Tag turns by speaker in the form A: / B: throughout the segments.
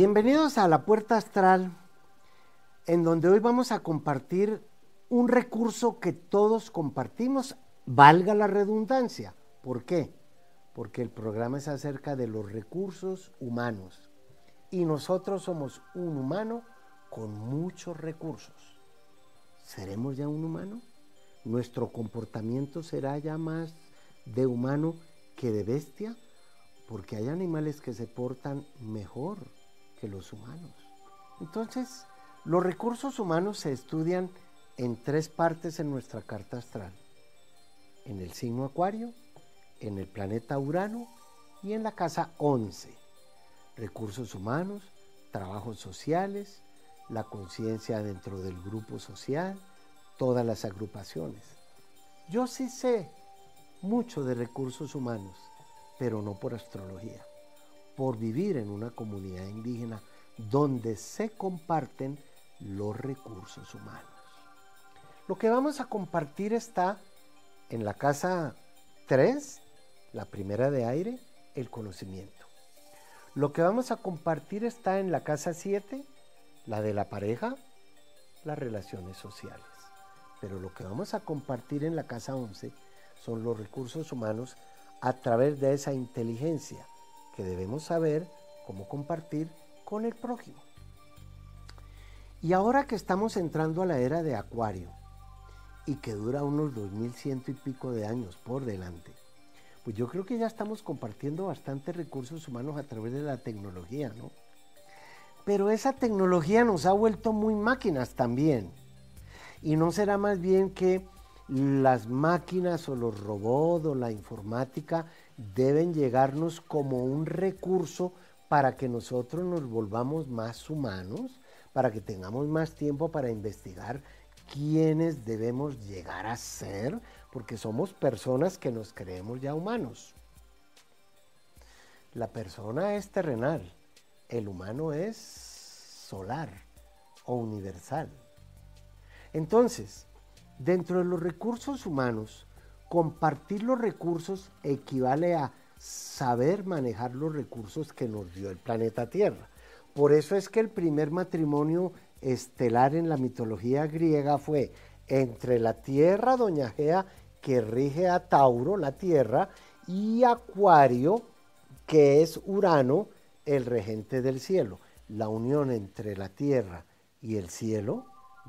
A: Bienvenidos a la Puerta Astral, en donde hoy vamos a compartir un recurso que todos compartimos, valga la redundancia. ¿Por qué? Porque el programa es acerca de los recursos humanos y nosotros somos un humano con muchos recursos. ¿Seremos ya un humano? ¿Nuestro comportamiento será ya más de humano que de bestia? Porque hay animales que se portan mejor que los humanos. Entonces, los recursos humanos se estudian en tres partes en nuestra carta astral. En el signo Acuario, en el planeta Urano y en la casa 11. Recursos humanos, trabajos sociales, la conciencia dentro del grupo social, todas las agrupaciones. Yo sí sé mucho de recursos humanos, pero no por astrología por vivir en una comunidad indígena donde se comparten los recursos humanos. Lo que vamos a compartir está en la casa 3, la primera de aire, el conocimiento. Lo que vamos a compartir está en la casa 7, la de la pareja, las relaciones sociales. Pero lo que vamos a compartir en la casa 11 son los recursos humanos a través de esa inteligencia, que debemos saber cómo compartir con el prójimo. Y ahora que estamos entrando a la era de Acuario y que dura unos 2100 y pico de años por delante, pues yo creo que ya estamos compartiendo bastantes recursos humanos a través de la tecnología, ¿no? Pero esa tecnología nos ha vuelto muy máquinas también. Y no será más bien que las máquinas o los robots o la informática deben llegarnos como un recurso para que nosotros nos volvamos más humanos, para que tengamos más tiempo para investigar quiénes debemos llegar a ser, porque somos personas que nos creemos ya humanos. La persona es terrenal, el humano es solar o universal. Entonces, dentro de los recursos humanos, compartir los recursos equivale a saber manejar los recursos que nos dio el planeta Tierra. Por eso es que el primer matrimonio estelar en la mitología griega fue entre la Tierra, Doña Gea, que rige a Tauro, la Tierra, y Acuario, que es Urano, el regente del cielo. La unión entre la Tierra y el cielo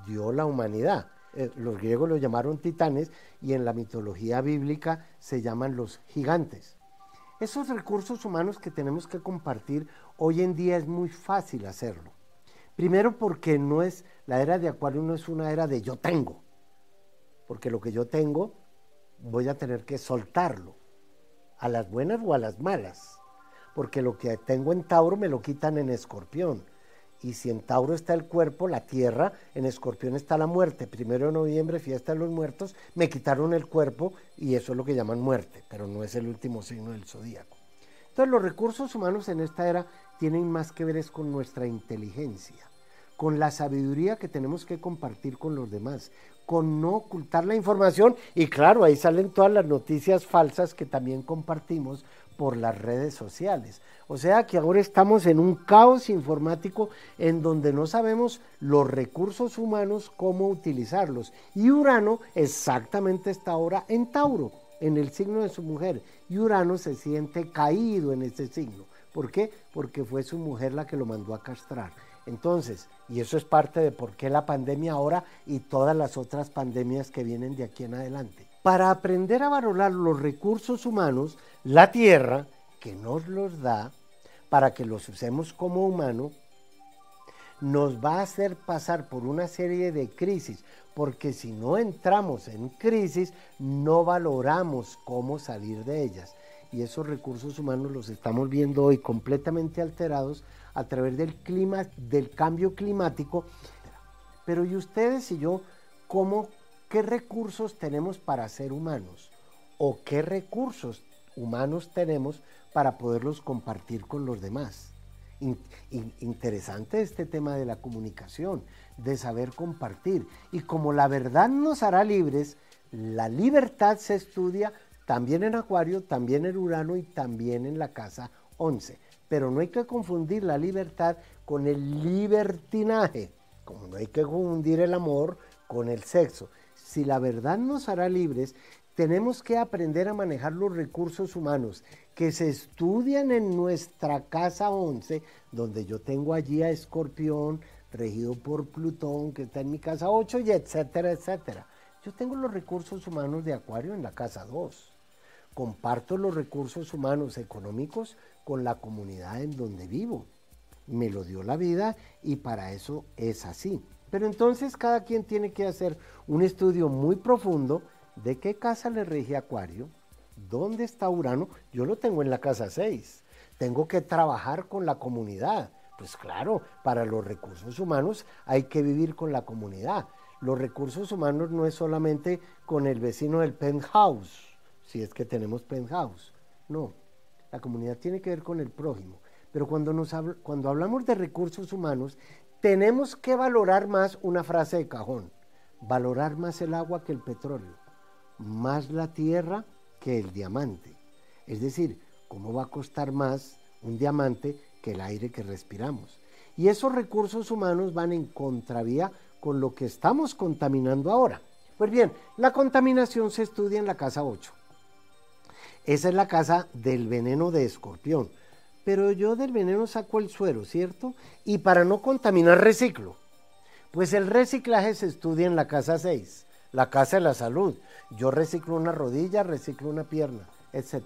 A: dio la humanidad. Eh, los griegos lo llamaron titanes y en la mitología bíblica se llaman los gigantes. Esos recursos humanos que tenemos que compartir hoy en día es muy fácil hacerlo. Primero porque no es la era de Acuario no es una era de yo tengo, porque lo que yo tengo voy a tener que soltarlo, a las buenas o a las malas, porque lo que tengo en Tauro me lo quitan en Escorpión y si en Tauro está el cuerpo, la tierra, en Escorpión está la muerte. Primero de noviembre, fiesta de los muertos, me quitaron el cuerpo y eso es lo que llaman muerte, pero no es el último signo del zodíaco. Entonces los recursos humanos en esta era tienen más que ver es con nuestra inteligencia, con la sabiduría que tenemos que compartir con los demás, con no ocultar la información y claro, ahí salen todas las noticias falsas que también compartimos por las redes sociales. O sea que ahora estamos en un caos informático en donde no sabemos los recursos humanos cómo utilizarlos. Y Urano exactamente está ahora en Tauro, en el signo de su mujer. Y Urano se siente caído en ese signo. ¿Por qué? Porque fue su mujer la que lo mandó a castrar. Entonces, y eso es parte de por qué la pandemia ahora y todas las otras pandemias que vienen de aquí en adelante. Para aprender a valorar los recursos humanos, la tierra, que nos los da, para que los usemos como humanos, nos va a hacer pasar por una serie de crisis, porque si no entramos en crisis, no valoramos cómo salir de ellas. Y esos recursos humanos los estamos viendo hoy completamente alterados a través del clima, del cambio climático. Pero ¿y ustedes y yo cómo, qué recursos tenemos para ser humanos? ¿O qué recursos humanos tenemos para poderlos compartir con los demás. interesante este tema de la comunicación, de saber compartir. Y como la verdad nos hará libres, la libertad se estudia también en Acuario, también en Urano y también en la casa 11. Pero no hay que confundir la libertad con el libertinaje, como no hay que confundir el amor con el sexo. Si la verdad nos hará libres, tenemos que aprender a manejar los recursos humanos que se estudian en nuestra casa 11, donde yo tengo allí a Escorpión, regido por Plutón, que está en mi casa 8, y etcétera, etcétera. Yo tengo los recursos humanos de Acuario en la casa 2. Comparto los recursos humanos económicos con la comunidad en donde vivo. Me lo dio la vida y para eso es así. Pero entonces cada quien tiene que hacer un estudio muy profundo de qué casa le rige Acuario, dónde está Urano. Yo lo tengo en la casa 6. Tengo que trabajar con la comunidad. Pues claro, para los recursos humanos hay que vivir con la comunidad. Los recursos humanos no es solamente con el vecino del penthouse, si es que tenemos penthouse. No, la comunidad tiene que ver con el prójimo. Pero cuando, nos cuando hablamos de recursos humanos, tenemos que valorar más una frase de cajón, valorar más el agua que el petróleo, más la tierra que el diamante. Es decir, ¿cómo va a costar más un diamante que el aire que respiramos? Y esos recursos humanos van en contravía con lo que estamos contaminando ahora. Pues bien, la contaminación se estudia en la casa 8. Esa es la casa del veneno de escorpión pero yo del veneno saco el suero, ¿cierto? Y para no contaminar reciclo. Pues el reciclaje se estudia en la casa 6, la casa de la salud. Yo reciclo una rodilla, reciclo una pierna, etc.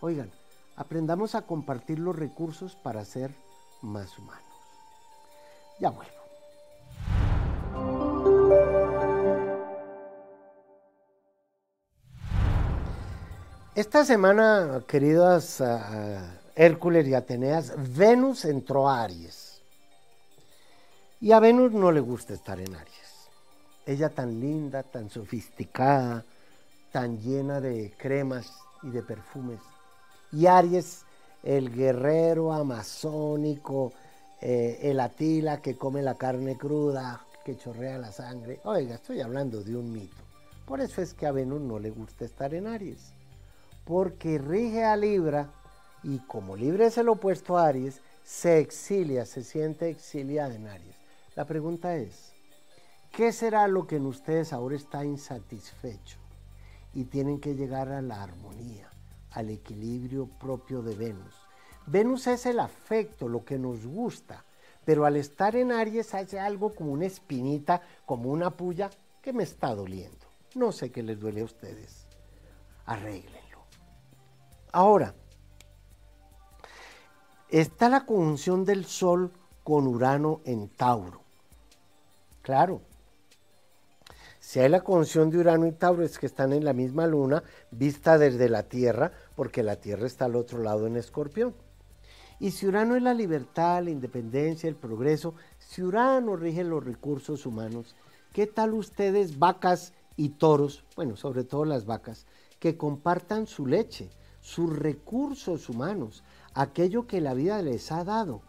A: Oigan, aprendamos a compartir los recursos para ser más humanos. Ya vuelvo. Esta semana, queridas ah, Hércules y Ateneas, Venus entró a Aries. Y a Venus no le gusta estar en Aries. Ella tan linda, tan sofisticada, tan llena de cremas y de perfumes. Y Aries, el guerrero amazónico, eh, el Atila que come la carne cruda, que chorrea la sangre. Oiga, estoy hablando de un mito. Por eso es que a Venus no le gusta estar en Aries. Porque rige a Libra y como libre es el opuesto a Aries, se exilia, se siente exiliada en Aries. La pregunta es, ¿qué será lo que en ustedes ahora está insatisfecho? Y tienen que llegar a la armonía, al equilibrio propio de Venus. Venus es el afecto, lo que nos gusta, pero al estar en Aries hace algo como una espinita, como una puya que me está doliendo. No sé qué les duele a ustedes. Arréglenlo. Ahora, está la conjunción del Sol con Urano en Tauro. Claro, si hay la conjunción de Urano y Tauro es que están en la misma luna, vista desde la Tierra, porque la Tierra está al otro lado en Escorpión. Y si Urano es la libertad, la independencia, el progreso, si Urano rige los recursos humanos, ¿qué tal ustedes, vacas y toros, bueno, sobre todo las vacas, que compartan su leche, sus recursos humanos, aquello que la vida les ha dado,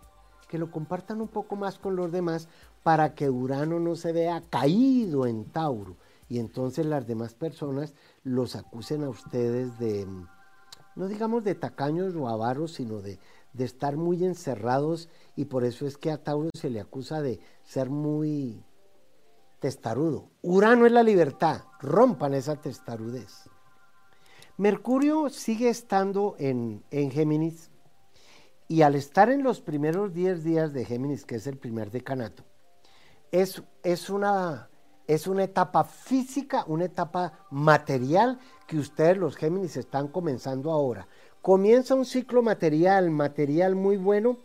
A: que lo compartan un poco más con los demás para que Urano no se vea caído en Tauro y entonces las demás personas los acusen a ustedes de, no digamos de tacaños o avaros, sino de, de estar muy encerrados y por eso es que a Tauro se le acusa de ser muy testarudo. Urano es la libertad, rompan esa testarudez. Mercurio sigue estando en, en Géminis, y al estar en los primeros 10 días de Géminis, que es el primer decanato, es, es, una, es una etapa física, una etapa material que ustedes los Géminis están comenzando ahora. Comienza un ciclo material, material muy bueno,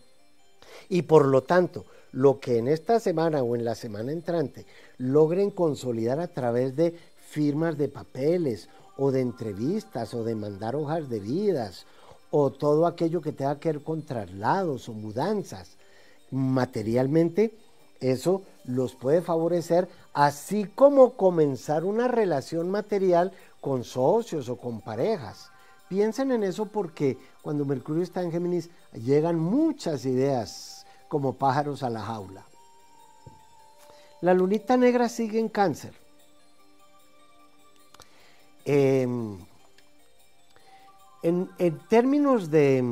A: y por lo tanto, lo que en esta semana o en la semana entrante logren consolidar a través de firmas de papeles o de entrevistas o de mandar hojas de vidas o todo aquello que tenga que ver con traslados o mudanzas. Materialmente, eso los puede favorecer, así como comenzar una relación material con socios o con parejas. Piensen en eso porque cuando Mercurio está en Géminis llegan muchas ideas como pájaros a la jaula. La lunita negra sigue en cáncer. Em, en, términos de,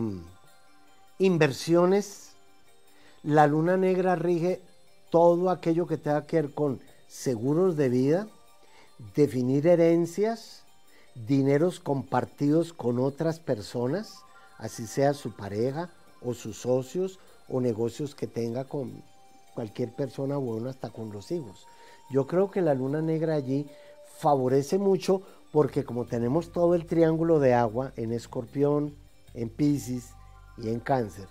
A: inversiones. La luna negra rige todo aquello que tenga que ver con seguros de vida, definir herencias, dineros compartidos con otras personas, así sea su pareja o sus socios o negocios que tenga con cualquier persona, bueno, hasta con los hijos. Yo creo que la luna negra allí favorece mucho porque como tenemos todo el triángulo de agua en escorpión, en piscis y en cáncer,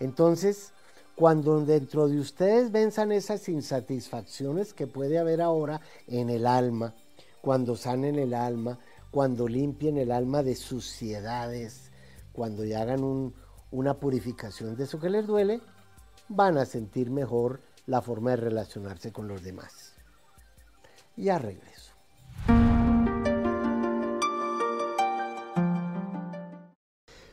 A: entonces cuando dentro de ustedes venzan esas insatisfacciones que puede haber ahora en el alma, cuando sanen el alma, cuando limpien el alma de suciedades, cuando hagan una purificación de eso que les duele, van a sentir mejor la forma de relacionarse con los demás. Ya regreso.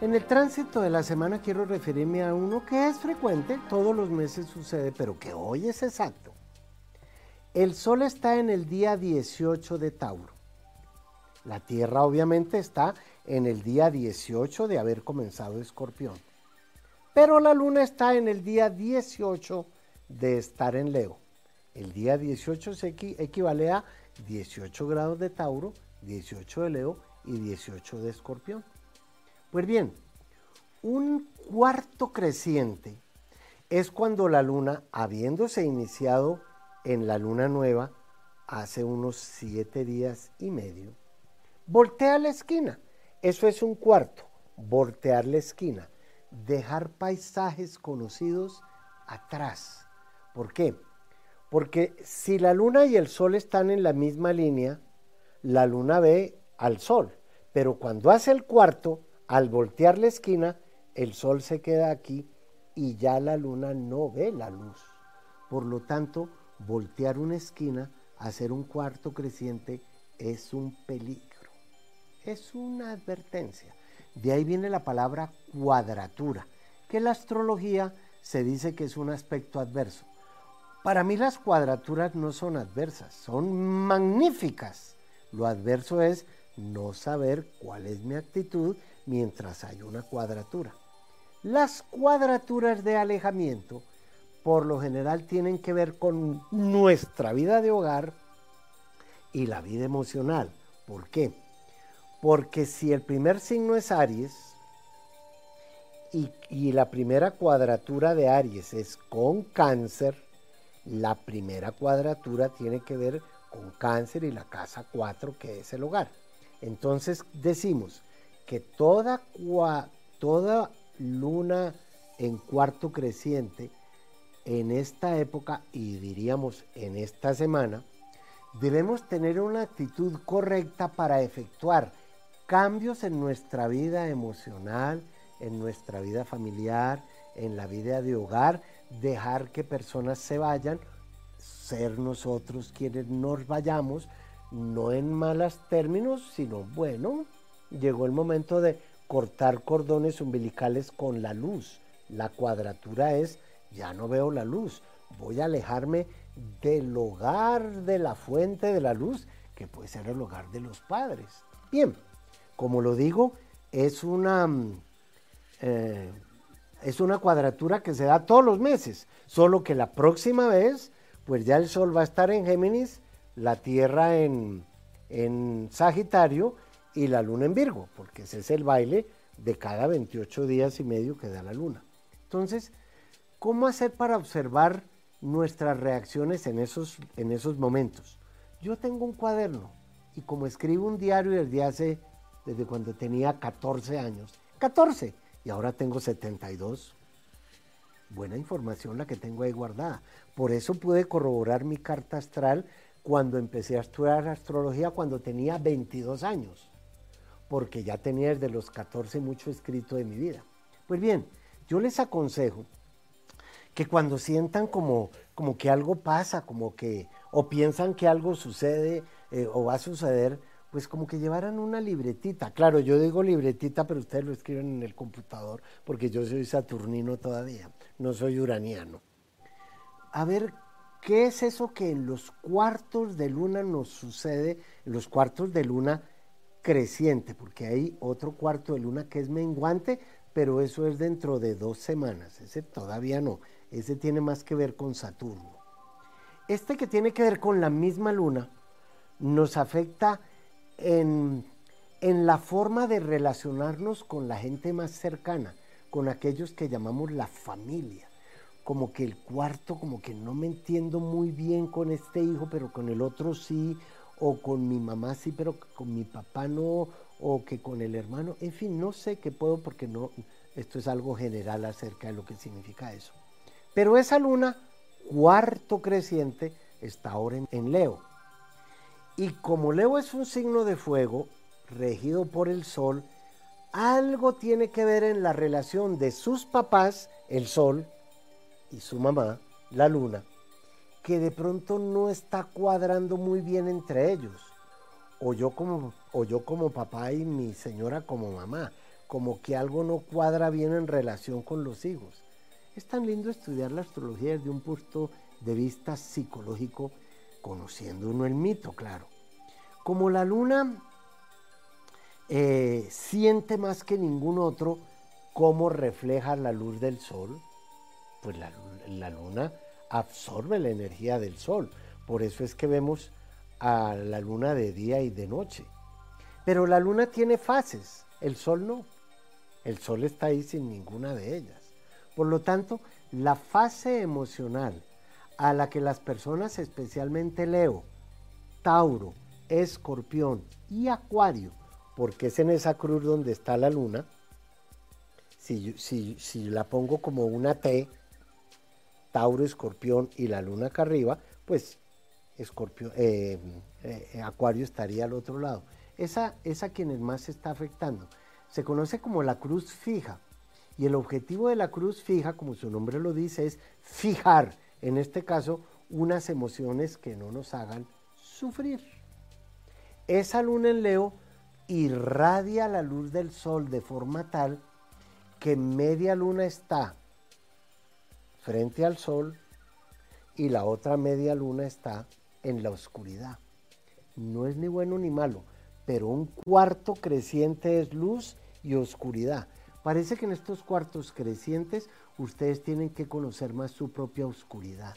A: En el tránsito de la semana quiero referirme a uno que es frecuente, todos los meses sucede, pero que hoy es exacto. El Sol está en el día 18 de Tauro. La Tierra obviamente está en el día 18 de haber comenzado Escorpión. Pero la Luna está en el día 18 de estar en Leo. El día 18 se equivale a 18 grados de Tauro, 18 de Leo y 18 de Escorpión. Pues bien, un cuarto creciente es cuando la Luna, habiéndose iniciado en la luna nueva hace unos siete días y medio. Voltea la esquina. Eso es un cuarto. Voltear la esquina. Dejar paisajes conocidos atrás. ¿Por qué? Porque si la luna y el sol están en la misma línea, la luna ve al sol. Pero cuando hace el cuarto, al voltear la esquina, el sol se queda aquí y ya la luna no ve la luz. Por lo tanto, voltear una esquina, hacer un cuarto creciente, es un peligro. Es una advertencia. De ahí viene la palabra cuadratura, que la astrología se dice que es un aspecto adverso. Para mí las cuadraturas no son adversas, son magníficas. Lo adverso es no saber cuál es mi actitud mientras hay una cuadratura. Las cuadraturas de alejamiento por lo general tienen que ver con nuestra vida de hogar y la vida emocional. ¿Por qué? Porque si el primer signo es Aries y, la primera cuadratura de Aries es con cáncer, la primera cuadratura tiene que ver con cáncer y la casa 4 que es el hogar. Entonces decimos que toda, toda luna en cuarto creciente en esta época y diríamos en esta semana, debemos tener una actitud correcta para efectuar cambios en nuestra vida emocional, en nuestra vida familiar, en la vida de hogar, dejar que personas se vayan, ser nosotros quienes nos vayamos, no en malos términos, sino bueno, llegó el momento de cortar cordones umbilicales con la luz. La cuadratura es ya no veo la luz, voy a alejarme del hogar de la fuente de la luz, que puede ser el hogar de los padres. Bien, como lo digo, es una, mm, eh, es una cuadratura que se da todos los meses, solo que la próxima vez, pues ya el Sol va a estar en Géminis, la Tierra en, en Sagitario y la Luna en Virgo, porque ese es el baile de cada 28 días y medio que da la Luna. Entonces, ¿Cómo hacer para observar nuestras reacciones en esos, en esos momentos? Yo tengo un cuaderno y como escribo un diario desde hace, desde cuando tenía 14 años, 14, y ahora tengo 72, buena información la que tengo ahí guardada. Por eso pude corroborar mi carta astral cuando empecé a estudiar astrología cuando tenía 22 años, porque ya tenía desde los 14 mucho escrito de mi vida. Pues bien, yo les aconsejo que cuando sientan como, como que algo pasa, como que, o piensan que algo sucede eh, o va a suceder, pues como que llevaran una libretita. Claro, yo digo libretita, pero ustedes lo escriben en el computador, porque yo soy saturnino todavía, no soy uraniano. A ver, ¿qué es eso que en los cuartos de luna nos sucede, en los cuartos de luna creciente? Porque hay otro cuarto de luna que es menguante, pero eso es dentro de dos semanas, ese todavía no, ese tiene más que ver con Saturno. Este que tiene que ver con la misma luna nos afecta en, la forma de relacionarnos con la gente más cercana, con aquellos que llamamos la familia. Como que el cuarto, como que no me entiendo muy bien con este hijo, pero con el otro sí, o con mi mamá sí, pero con mi papá no, o que con el hermano, en fin, no sé qué puedo porque no, esto es algo general acerca de lo que significa eso. Pero esa luna, cuarto creciente, está ahora en Leo. Y como Leo es un signo de fuego, regido por el sol, algo tiene que ver en la relación de sus papás, el sol, y su mamá, la luna, que de pronto no está cuadrando muy bien entre ellos. O yo como, o yo como papá y mi señora como mamá, como que algo no cuadra bien en relación con los hijos. Es tan lindo estudiar la astrología desde un punto de vista psicológico conociendo uno el mito, claro. Como la luna eh, siente más que ningún otro cómo refleja la luz del sol, pues la, la luna absorbe la energía del sol. Por eso es que vemos a la luna de día y de noche. Pero la luna tiene fases, el sol no. El sol está ahí sin ninguna de ellas. Por lo tanto, la fase emocional a la que las personas, especialmente Leo, Tauro, Escorpión y Acuario, porque es en esa cruz donde está la luna, si, si, la pongo como una T, Tauro, Escorpión y la luna acá arriba, pues Escorpio, eh, eh, Acuario estaría al otro lado. Esa es a quienes más se está afectando. Se conoce como la cruz fija. Y el objetivo de la cruz fija, como su nombre lo dice, es fijar en este caso, unas emociones que no nos hagan sufrir. Esa luna en Leo irradia la luz del sol de forma tal que media luna está frente al sol y la otra media luna está en la oscuridad. No es ni bueno ni malo, pero un cuarto creciente es luz y oscuridad. Parece que en estos cuartos crecientes ustedes tienen que conocer más su propia oscuridad,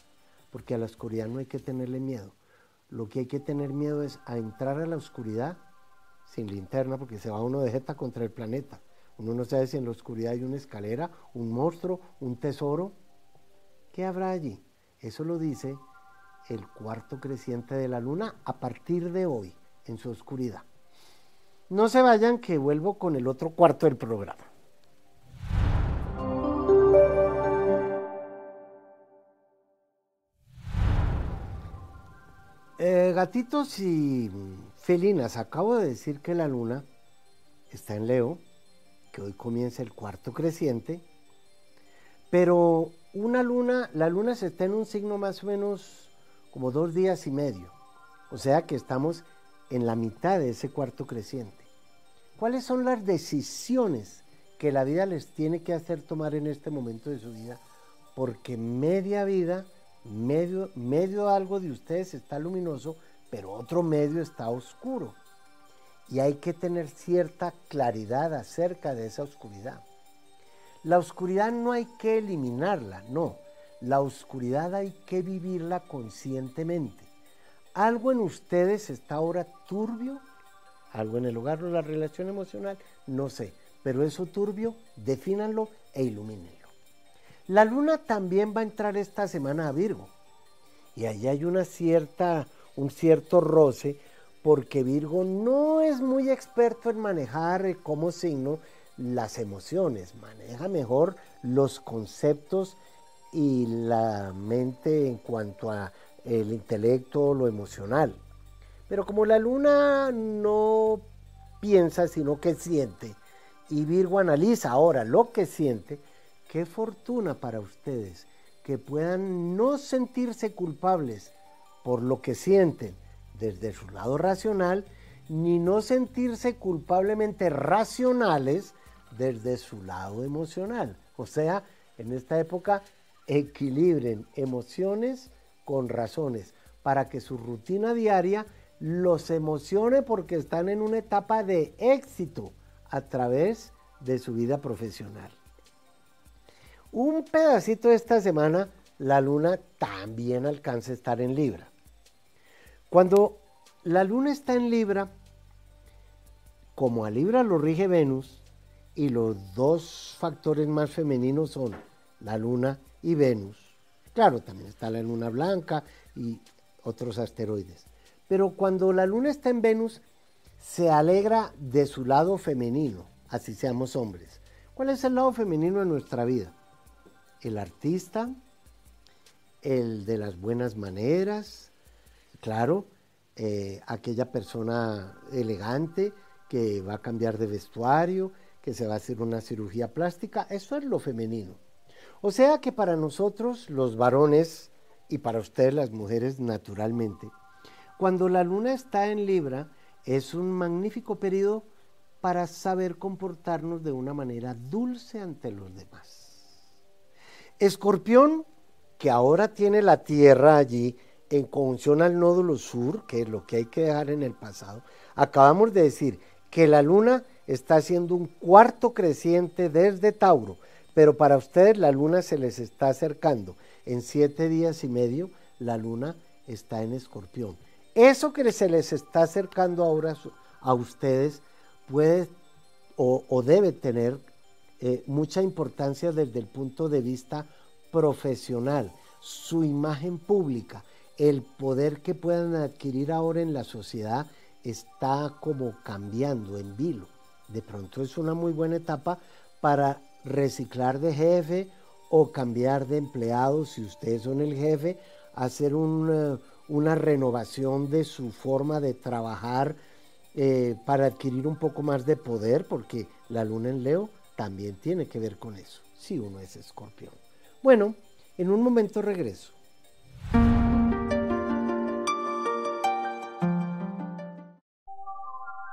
A: porque a la oscuridad no hay que tenerle miedo. Lo que hay que tener miedo es a entrar a la oscuridad sin linterna, porque se va uno de jeta contra el planeta. Uno no sabe si en la oscuridad hay una escalera, un monstruo, un tesoro. ¿Qué habrá allí? Eso lo dice el cuarto creciente de la luna a partir de hoy, en su oscuridad. No se vayan que vuelvo con el otro cuarto del programa. Eh, gatitos y felinas, acabo de decir que la luna está en Leo, que hoy comienza el cuarto creciente, pero una luna, la luna se está en un signo más o menos como dos días y medio, o sea que estamos en la mitad de ese cuarto creciente. ¿Cuáles son las decisiones que la vida les tiene que hacer tomar en este momento de su vida? Porque media vida medio, medio algo de ustedes está luminoso, pero otro medio está oscuro. Y hay que tener cierta claridad acerca de esa oscuridad. La oscuridad no hay que eliminarla, no. La oscuridad hay que vivirla conscientemente. Algo en ustedes está ahora turbio, algo en el hogar o la relación emocional, no sé, pero eso turbio, defínanlo e ilumínenlo. La luna también va a entrar esta semana a Virgo. Y ahí hay una cierta, un cierto roce, porque Virgo no es muy experto en manejar como signo las emociones, maneja mejor los conceptos y la mente en cuanto a el intelecto, lo emocional. Pero como la luna no piensa, sino que siente, y Virgo analiza ahora lo que siente, Qué fortuna para ustedes que puedan no sentirse culpables por lo que sienten desde su lado racional, ni no sentirse culpablemente racionales desde su lado emocional. O sea, en esta época equilibren emociones con razones para que su rutina diaria los emocione porque están en una etapa de éxito a través de su vida profesional. Un pedacito de esta semana, la luna también alcanza a estar en Libra. Cuando la luna está en Libra, como a Libra lo rige Venus, y los dos factores más femeninos son la luna y Venus. Claro, también está la luna blanca y otros asteroides. Pero cuando la luna está en Venus, se alegra de su lado femenino, así seamos hombres. ¿Cuál es el lado femenino de nuestra vida? El artista, el de las buenas maneras, claro, eh, aquella persona elegante que va a cambiar de vestuario, que se va a hacer una cirugía plástica, eso es lo femenino. O sea que para nosotros los varones y para ustedes las mujeres naturalmente, cuando la luna está en Libra es un magnífico periodo para saber comportarnos de una manera dulce ante los demás. Escorpión, que ahora tiene la Tierra allí en conjunción al nódulo sur, que es lo que hay que dejar en el pasado, acabamos de decir que la luna está haciendo un cuarto creciente desde Tauro, pero para ustedes la luna se les está acercando. En siete días y medio la luna está en escorpión. Eso que se les está acercando ahora a ustedes puede o, debe tener eh, mucha importancia desde el punto de vista profesional, su imagen pública, el poder que puedan adquirir ahora en la sociedad está como cambiando en vilo. De pronto es una muy buena etapa para reciclar de jefe o cambiar de empleado si ustedes son el jefe, hacer una, renovación de su forma de trabajar eh, para adquirir un poco más de poder, porque la luna en Leo también tiene que ver con eso, si uno es escorpión. Bueno, en un momento regreso.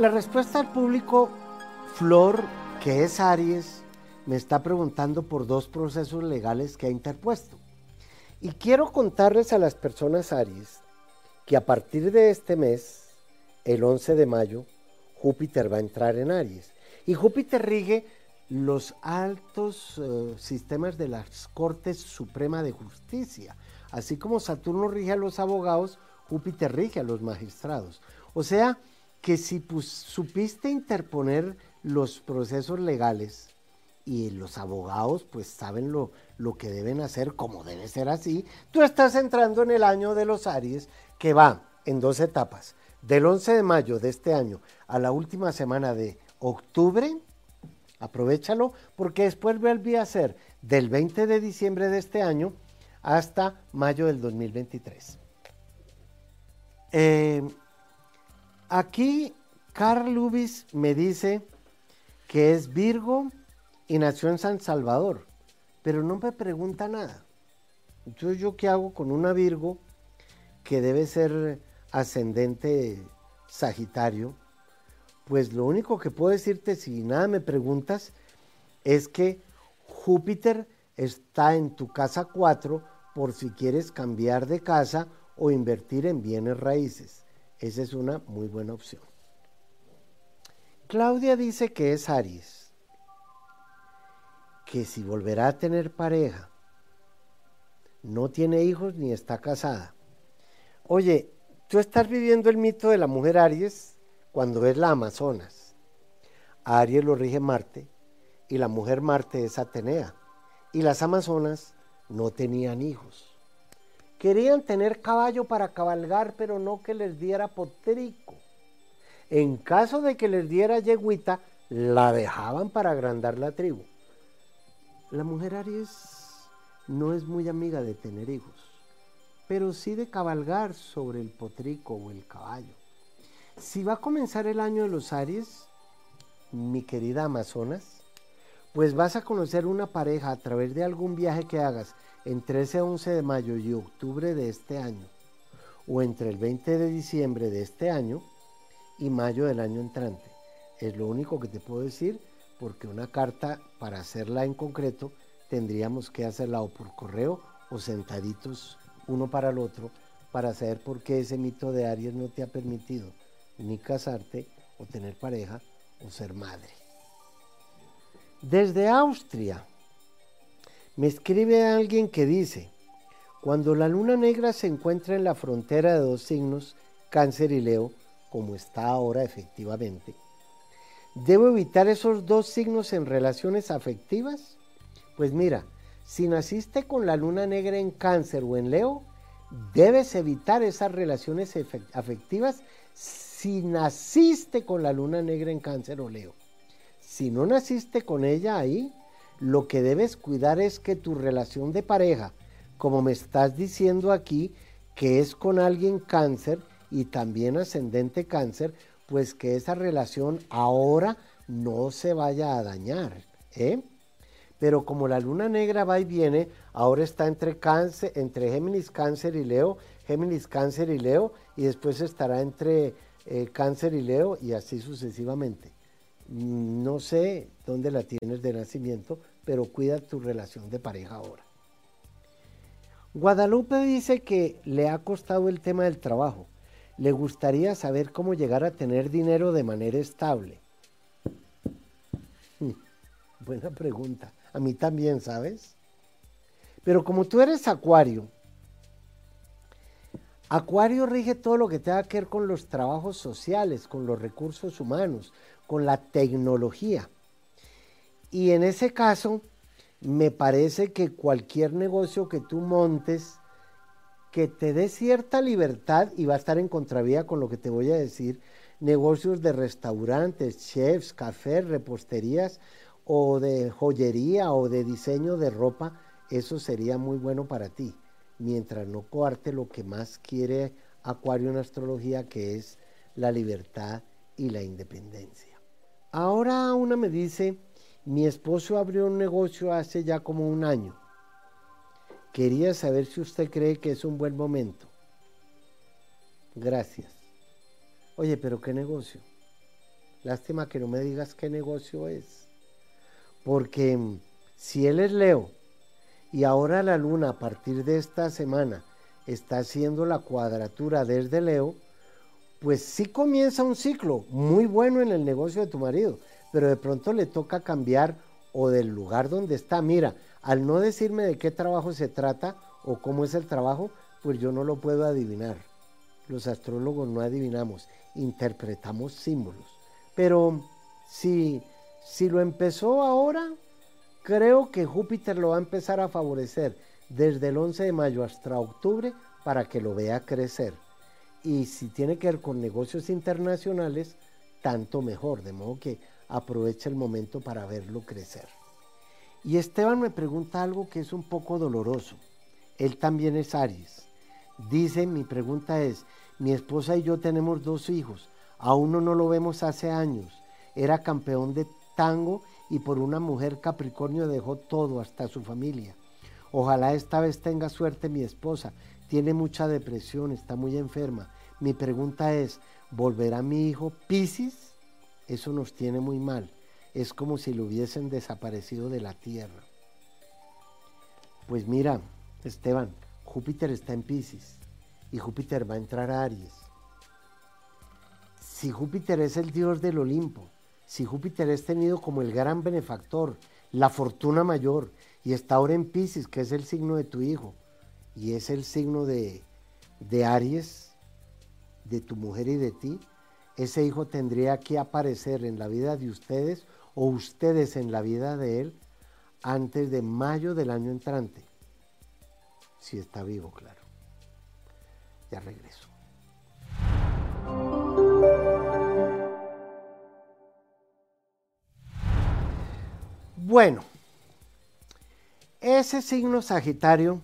A: La respuesta al público Flor, que es Aries, me está preguntando por dos procesos legales que ha interpuesto. Y quiero contarles a las personas Aries que a partir de este mes, el 11 de mayo, Júpiter va a entrar en Aries. Y Júpiter rige los altos eh, sistemas de la Corte Suprema de Justicia. Así como Saturno rige a los abogados, Júpiter rige a los magistrados. O sea que si supiste interponer los procesos legales y los abogados pues saben lo, lo que deben hacer, como debe ser así, tú estás entrando en el año de los Aries que va en dos etapas. Del 11 de mayo de este año a la última semana de octubre, aprovechalo, porque después vuelve a ser del 20 de diciembre de este año hasta mayo del 2023. Eh, aquí Carl Lubis me dice que es Virgo y nació en San Salvador, pero no me pregunta nada. Entonces, ¿yo qué hago con una Virgo que debe ser ascendente Sagitario? Pues lo único que puedo decirte, si nada me preguntas, es que Júpiter está en tu casa 4 por si quieres cambiar de casa o invertir en bienes raíces. Esa es una muy buena opción. Claudia dice que es Aries, que si volverá a tener pareja, no tiene hijos ni está casada. Oye, tú estás viviendo el mito de la mujer Aries cuando es la Amazonas. Aries lo rige Marte y la mujer Marte es Atenea y las Amazonas no tenían hijos. Querían tener caballo para cabalgar, pero no que les diera potrico. En caso de que les diera yeguita, la dejaban para agrandar la tribu. La mujer Aries no es muy amiga de tener hijos, pero sí de cabalgar sobre el potrico o el caballo. Si va a comenzar el año de los Aries, mi querida Amazonas, pues vas a conocer una pareja a través de algún viaje que hagas entre ese 11 de mayo y octubre de este año, o entre el 20 de diciembre de este año y mayo del año entrante. Es lo único que te puedo decir, porque una carta, para hacerla en concreto, tendríamos que hacerla o por correo o sentaditos uno para el otro, para saber por qué ese mito de Aries no te ha permitido ni casarte o tener pareja o ser madre. Desde Austria me escribe alguien que dice, cuando la luna negra se encuentra en la frontera de dos signos, cáncer y leo, como está ahora efectivamente, ¿debo evitar esos dos signos en relaciones afectivas? Pues mira, si naciste con la luna negra en cáncer o en leo, debes evitar esas relaciones afectivas si naciste con la luna negra en cáncer o leo. Si no naciste con ella ahí, lo que debes cuidar es que tu relación de pareja, como me estás diciendo aquí, que es con alguien cáncer y también ascendente cáncer, pues que esa relación ahora no se vaya a dañar. ¿eh? Pero como la luna negra va y viene, ahora está entre, cáncer, entre Géminis, Cáncer y Leo, Géminis, Cáncer y Leo, y después estará entre eh, Cáncer y Leo y así sucesivamente. No sé dónde la tienes de nacimiento, pero cuida tu relación de pareja ahora. Guadalupe dice que le ha costado el tema del trabajo. Le gustaría saber cómo llegar a tener dinero de manera estable. Buena pregunta. A mí también, ¿sabes? Pero como tú eres acuario, Acuario rige todo lo que tenga que ver con los trabajos sociales, con los recursos humanos, con la tecnología. Y en ese caso, me parece que cualquier negocio que tú montes, que te dé cierta libertad y va a estar en contravía con lo que te voy a decir, negocios de restaurantes, chefs, cafés, reposterías o de joyería o de diseño de ropa, eso sería muy bueno para ti mientras no coarte lo que más quiere Acuario en astrología, que es la libertad y la independencia. Ahora una me dice, mi esposo abrió un negocio hace ya como un año. Quería saber si usted cree que es un buen momento. Gracias. Oye, pero ¿qué negocio? Lástima que no me digas qué negocio es. Porque si él es Leo y ahora la luna a partir de esta semana está haciendo la cuadratura desde Leo, pues sí comienza un ciclo muy bueno en el negocio de tu marido, pero de pronto le toca cambiar o del lugar donde está. Mira, al no decirme de qué trabajo se trata o cómo es el trabajo, pues yo no lo puedo adivinar. Los astrólogos no adivinamos, interpretamos símbolos. Pero si, lo empezó ahora, Creo que Júpiter lo va a empezar a favorecer desde el 11 de mayo hasta octubre para que lo vea crecer. Y si tiene que ver con negocios internacionales, tanto mejor, de modo que aproveche el momento para verlo crecer. Y Esteban me pregunta algo que es un poco doloroso. Él también es Aries. Dice, mi pregunta es, mi esposa y yo tenemos dos hijos, a uno no lo vemos hace años, era campeón de tango y por una mujer Capricornio dejó todo, hasta su familia. Ojalá esta vez tenga suerte mi esposa. Tiene mucha depresión, está muy enferma. Mi pregunta es, ¿volverá mi hijo Piscis? Eso nos tiene muy mal. Es como si lo hubiesen desaparecido de la tierra. Pues mira, Esteban, Júpiter está en Piscis y Júpiter va a entrar a Aries. Si Júpiter es el dios del Olimpo, si Júpiter es tenido como el gran benefactor, la fortuna mayor, y está ahora en Pisces, que es el signo de tu hijo, y es el signo de, de Aries, de tu mujer y de ti, ese hijo tendría que aparecer en la vida de ustedes o ustedes en la vida de él antes de mayo del año entrante. Si está vivo, claro. Ya regreso. Bueno, ese signo Sagitario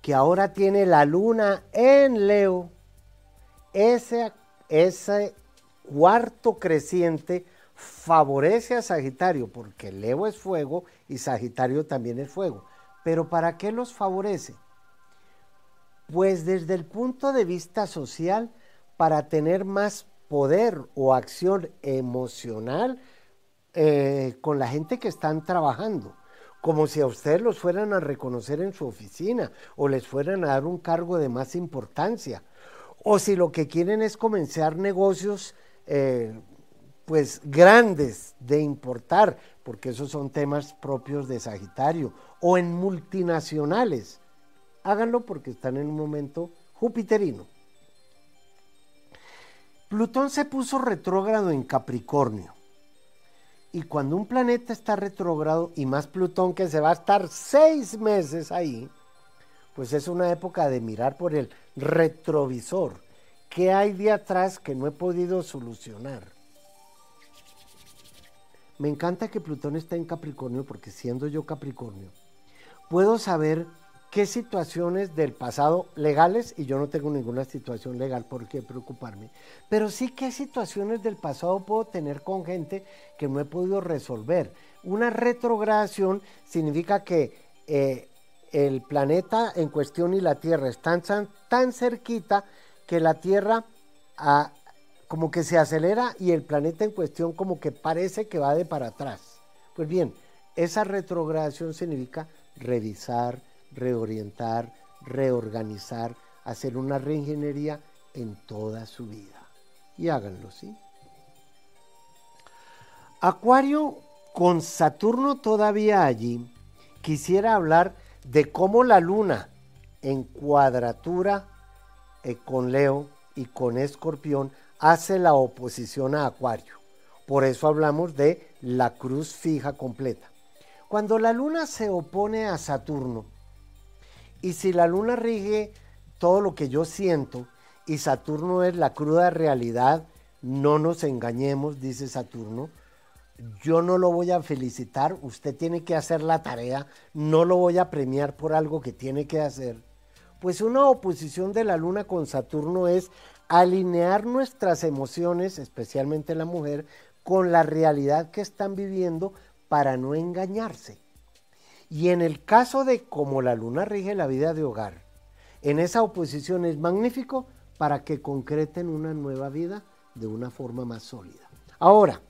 A: que ahora tiene la luna en Leo, ese, ese cuarto creciente favorece a Sagitario, porque Leo es fuego y Sagitario también es fuego. Pero ¿para qué los favorece? Pues desde el punto de vista social, para tener más poder o acción emocional eh, con la gente que están trabajando como si a ustedes los fueran a reconocer en su oficina o les fueran a dar un cargo de más importancia. O si lo que quieren es comenzar negocios eh, pues grandes de importar, porque esos son temas propios de Sagitario, o en multinacionales. Háganlo porque están en un momento jupiterino. Plutón se puso retrógrado en Capricornio. Y cuando un planeta está retrógrado, y más Plutón que se va a estar seis meses ahí, pues es una época de mirar por el retrovisor. ¿Qué hay de atrás que no he podido solucionar? Me encanta que Plutón está en Capricornio porque siendo yo Capricornio, puedo saber qué situaciones del pasado legales, y yo no tengo ninguna situación legal por qué preocuparme, pero sí qué situaciones del pasado puedo tener con gente que no he podido resolver. Una retrogradación significa que eh, el planeta en cuestión y la Tierra están tan, cerquita que la Tierra ah, como que se acelera y el planeta en cuestión como que parece que va de para atrás. Pues bien, esa retrogradación significa revisar, reorientar, reorganizar, hacer una reingeniería en toda su vida. Y háganlo, ¿sí? Acuario con Saturno todavía allí, quisiera hablar de cómo la luna en cuadratura eh, con Leo y con Escorpión hace la oposición a Acuario. Por eso hablamos de la cruz fija completa. Cuando la luna se opone a Saturno, y si la luna rige todo lo que yo siento y Saturno es la cruda realidad, no nos engañemos, dice Saturno. Yo no lo voy a felicitar, usted tiene que hacer la tarea, no lo voy a premiar por algo que tiene que hacer. Pues una oposición de la luna con Saturno es alinear nuestras emociones, especialmente la mujer, con la realidad que están viviendo para no engañarse. Y en el caso de cómo la luna rige la vida de hogar, en esa oposición es magnífico para que concreten una nueva vida de una forma más sólida. Ahora,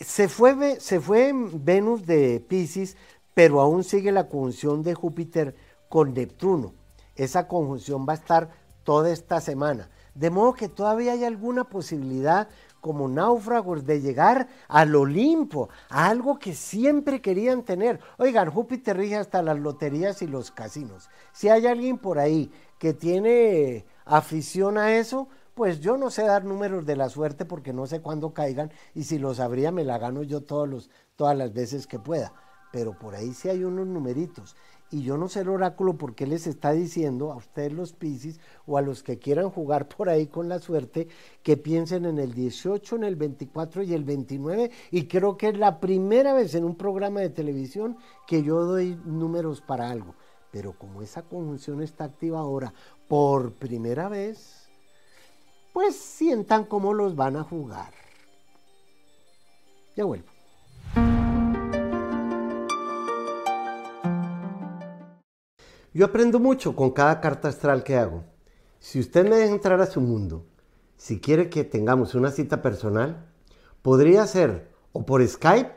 A: se fue, se fue Venus de Pisces, pero aún sigue la conjunción de Júpiter con Neptuno. Esa conjunción va a estar toda esta semana. De modo que todavía hay alguna posibilidad como náufragos de llegar al Olimpo, a algo que siempre querían tener. Oigan, Júpiter rige hasta las loterías y los casinos. Si hay alguien por ahí que tiene afición a eso, pues yo no sé dar números de la suerte porque no sé cuándo caigan y si los sabría me la gano yo todos los, todas las veces que pueda. Pero por ahí sí hay unos numeritos y yo no sé el oráculo porque les está diciendo a ustedes los Piscis o a los que quieran jugar por ahí con la suerte que piensen en el 18, en el 24 y el 29 y creo que es la primera vez en un programa de televisión que yo doy números para algo. Pero como esa conjunción está activa ahora por primera vez, pues sientan cómo los van a jugar. Ya vuelvo. Yo aprendo mucho con cada carta astral que hago. Si usted me deja entrar a su mundo, si quiere que tengamos una cita personal, podría ser o por Skype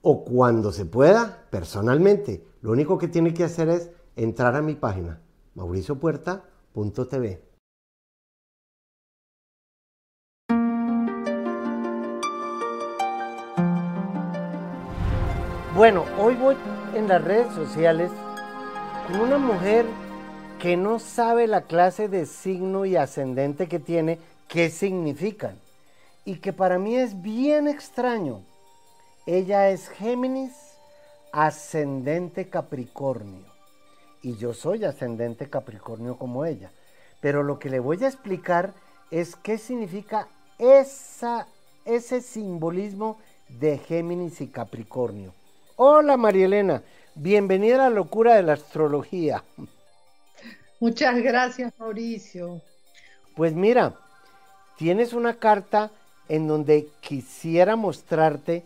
A: o cuando se pueda, personalmente. Lo único que tiene que hacer es entrar a mi página, mauriciopuerta.tv. Bueno, hoy voy en las redes sociales con una mujer que no sabe la clase de signo y ascendente que tiene, qué significan. Y que para mí es bien extraño. Ella es Géminis, ascendente Capricornio. y yo soy ascendente Capricornio como ella. Pero lo que le voy a explicar es qué significa esa, ese simbolismo de Géminis y Capricornio. Hola María Elena, bienvenida a la locura de la astrología.
B: Muchas gracias Mauricio.
A: Pues mira, tienes una carta en donde quisiera mostrarte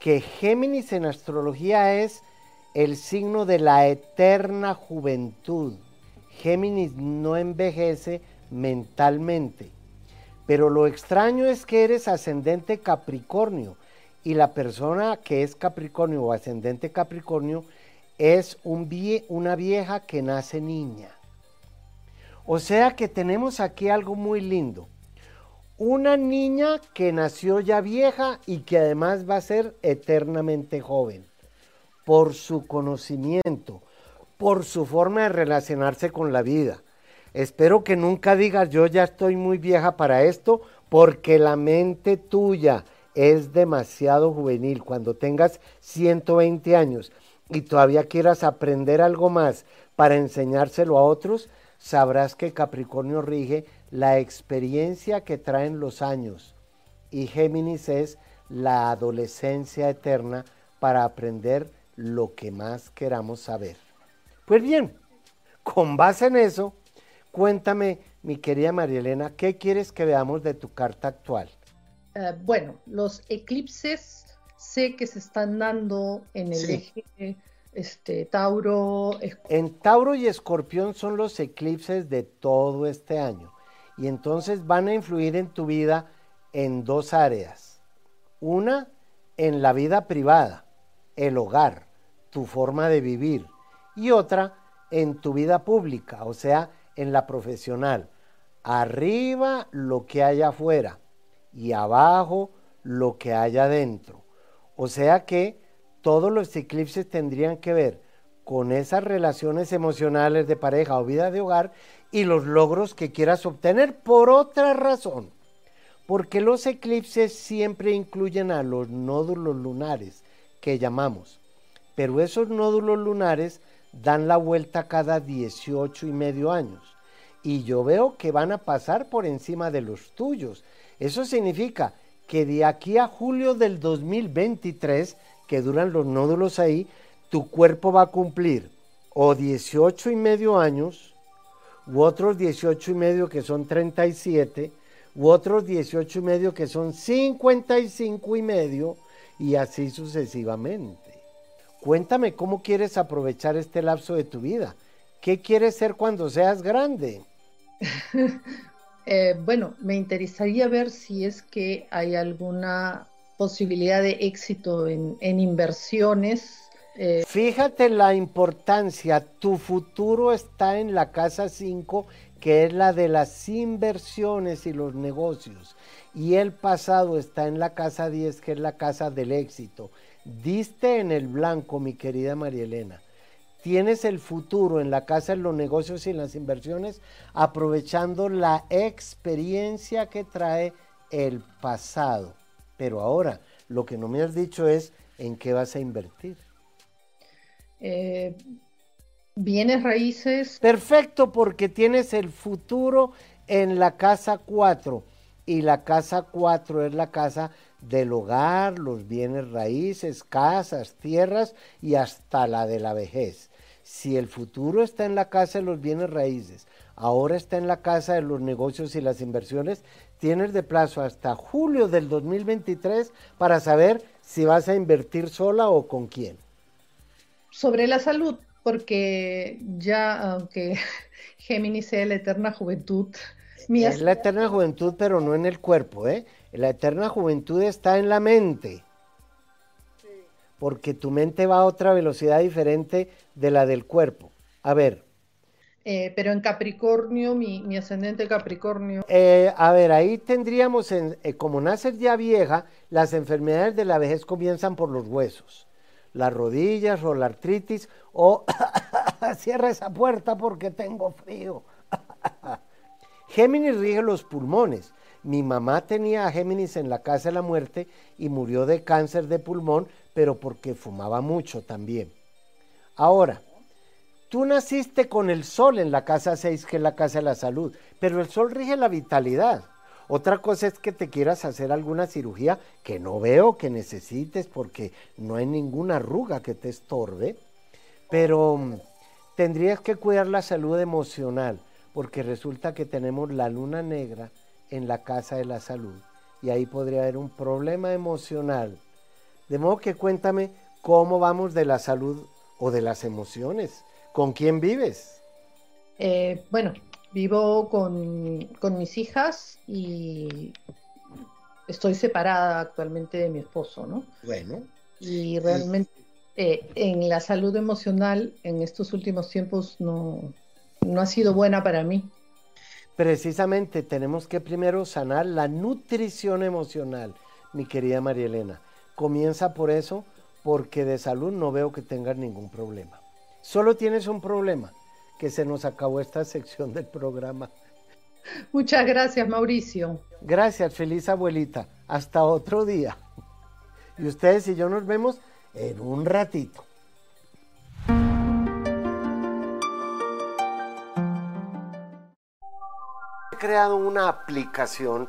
A: que Géminis en astrología es el signo de la eterna juventud. Géminis no envejece mentalmente. Pero lo extraño es que eres ascendente Capricornio y la persona que es Capricornio o ascendente Capricornio es un una vieja que nace niña. O sea que tenemos aquí algo muy lindo. Una niña que nació ya vieja y que además va a ser eternamente joven por su conocimiento, por su forma de relacionarse con la vida. Espero que nunca digas yo ya estoy muy vieja para esto, porque la mente tuya es demasiado juvenil. Cuando tengas 120 años y todavía quieras aprender algo más para enseñárselo a otros, sabrás que Capricornio rige la experiencia que traen los años y Géminis es la adolescencia eterna para aprender lo que más queramos saber. Pues bien, con base en eso, cuéntame, mi querida María Elena, ¿qué quieres que veamos de tu carta actual?
B: Eh, bueno, los eclipses sé que se están dando en el eje este, Tauro.
A: En Tauro y Escorpión son los eclipses de todo este año y entonces van a influir en tu vida en dos áreas. Una, en la vida privada, el hogar, tu forma de vivir y otra en tu vida pública, o sea, en la profesional. Arriba lo que hay afuera y abajo lo que hay adentro. O sea que todos los eclipses tendrían que ver con esas relaciones emocionales de pareja o vida de hogar y los logros que quieras obtener por otra razón. Porque los eclipses siempre incluyen a los nódulos lunares que llamamos pero esos nódulos lunares dan la vuelta cada 18 y medio años. Y yo veo que van a pasar por encima de los tuyos. Eso significa que de aquí a julio del 2023, que duran los nódulos ahí, tu cuerpo va a cumplir o 18 y medio años, u otros 18 y medio que son 37, u otros 18 y medio que son 55 y medio, y así sucesivamente. Cuéntame cómo quieres aprovechar este lapso de tu vida. ¿Qué quieres ser cuando seas grande?
B: Eh, bueno, me interesaría ver si es que hay alguna posibilidad de éxito en, inversiones.
A: Eh. Fíjate la importancia, tu futuro está en la casa 5, que es la de las inversiones y los negocios, y el pasado está en la casa 10, que es la casa del éxito. Diste en el blanco, mi querida María Elena. Tienes el futuro en la casa, en los negocios y en las inversiones, aprovechando la experiencia que trae el pasado. Pero ahora, lo que no me has dicho es en qué vas a invertir.
B: Eh, bienes raíces.
A: Perfecto, porque tienes el futuro en la casa 4 y la casa 4 es la casa del hogar, los bienes raíces, casas, tierras y hasta la de la vejez. Si el futuro está en la casa de los bienes raíces, ahora está en la casa de los negocios y las inversiones, tienes de plazo hasta julio del 2023 para saber si vas a invertir sola o con quién.
B: Sobre la salud, porque ya aunque Géminis sea la eterna juventud,
A: es la eterna juventud, pero no en el cuerpo, ¿eh? La eterna juventud está en la mente. Porque tu mente va a otra velocidad diferente de la del cuerpo. A ver.
B: Eh, pero en Capricornio, mi, ascendente Capricornio.
A: Eh, a ver, ahí tendríamos, en, eh, como naces ya vieja, las enfermedades de la vejez comienzan por los huesos. Las rodillas o la artritis o cierra esa puerta porque tengo frío. Géminis rige los pulmones. Mi mamá tenía a Géminis en la casa de la muerte y murió de cáncer de pulmón, pero porque fumaba mucho también. Ahora, Tú naciste con el sol en la casa 6, que es la casa de la salud, pero el sol rige la vitalidad. Otra cosa es que te quieras hacer alguna cirugía que no veo que necesites porque no hay ninguna arruga que te estorbe, pero mm, tendrías que cuidar la salud emocional porque resulta que tenemos la luna negra en la casa de la salud y ahí podría haber un problema emocional. De modo que cuéntame cómo vamos de la salud o de las emociones. ¿Con quién vives?
B: Eh, bueno, vivo con, mis hijas y estoy separada actualmente de mi esposo, ¿no?
A: Bueno.
B: Y realmente eh, en la salud emocional en estos últimos tiempos no, no ha sido buena para mí.
A: Precisamente tenemos que primero sanar la nutrición emocional, mi querida María Elena. Comienza por eso, porque de salud no veo que tengas ningún problema. Solo tienes un problema, que se nos acabó esta sección del programa.
B: Muchas gracias, Mauricio.
A: Gracias, feliz abuelita. Hasta otro día. Y ustedes y yo nos vemos en un ratito. He creado una aplicación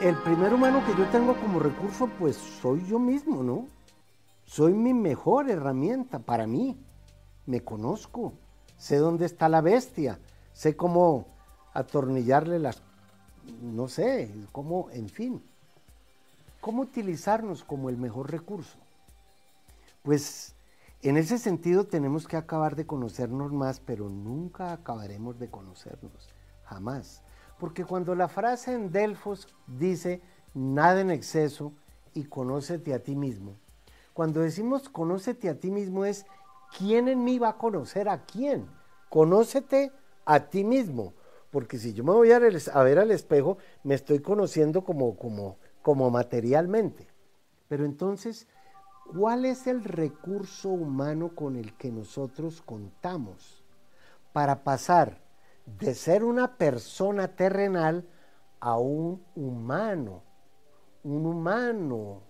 A: el primer humano que yo tengo como recurso, pues soy yo mismo, ¿no? Soy mi mejor herramienta para mí. Me conozco, sé dónde está la bestia, sé cómo atornillarle las, no sé, cómo, en fin, cómo utilizarnos como el mejor recurso. Pues en ese sentido tenemos que acabar de conocernos más, pero nunca acabaremos de conocernos, jamás. Porque cuando la frase en Delfos dice, nada en exceso y conócete a ti mismo, cuando decimos conócete a ti mismo es quién en mí va a conocer a quién. Conócete a ti mismo. Porque si yo me voy a, ver al espejo, me estoy conociendo como, como, como materialmente. Pero entonces, ¿cuál es el recurso humano con el que nosotros contamos para pasar de ser una persona terrenal a un humano? Un humano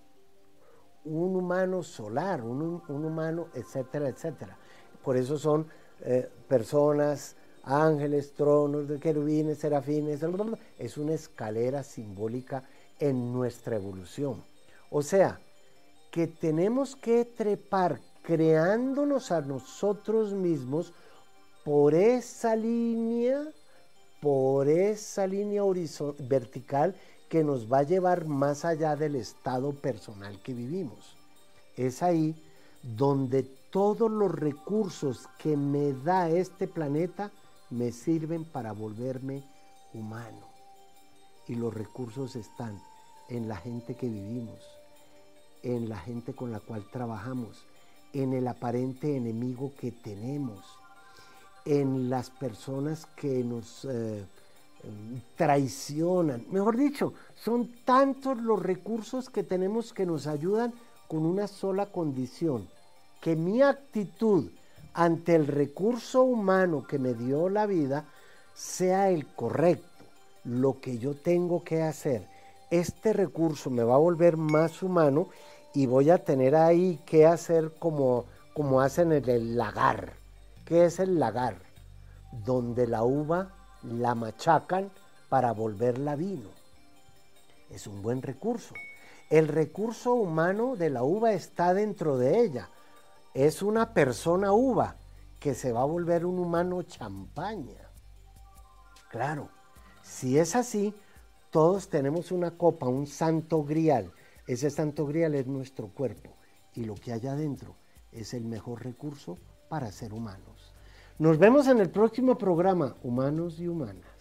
A: un humano solar, un, humano, etcétera, etcétera. Por eso son eh, personas, ángeles, tronos querubines, serafines, es una escalera simbólica en nuestra evolución. O sea, que tenemos que trepar creándonos a nosotros mismos por esa línea, por esa línea vertical que nos va a llevar más allá del estado personal que vivimos. Es ahí donde todos los recursos que me da este planeta me sirven para volverme humano. Y los recursos están en la gente que vivimos, en la gente con la cual trabajamos, en el aparente enemigo que tenemos, en las personas que nos... Eh, traicionan. Mejor dicho, son tantos los recursos que tenemos que nos ayudan con una sola condición, que mi actitud ante el recurso humano que me dio la vida sea el correcto, lo que yo tengo que hacer. Este recurso me va a volver más humano y voy a tener ahí que hacer como, como hacen en el lagar. ¿Qué es el lagar? Donde la uva la machacan para volverla vino. Es un buen recurso. El recurso humano de la uva está dentro de ella. Es una persona uva que se va a volver un humano champaña. Claro, si es así, todos tenemos una copa, un santo grial. Ese santo grial es nuestro cuerpo y lo que hay adentro es el mejor recurso para ser humanos. Nos vemos en el próximo programa, Humanos y Humanas.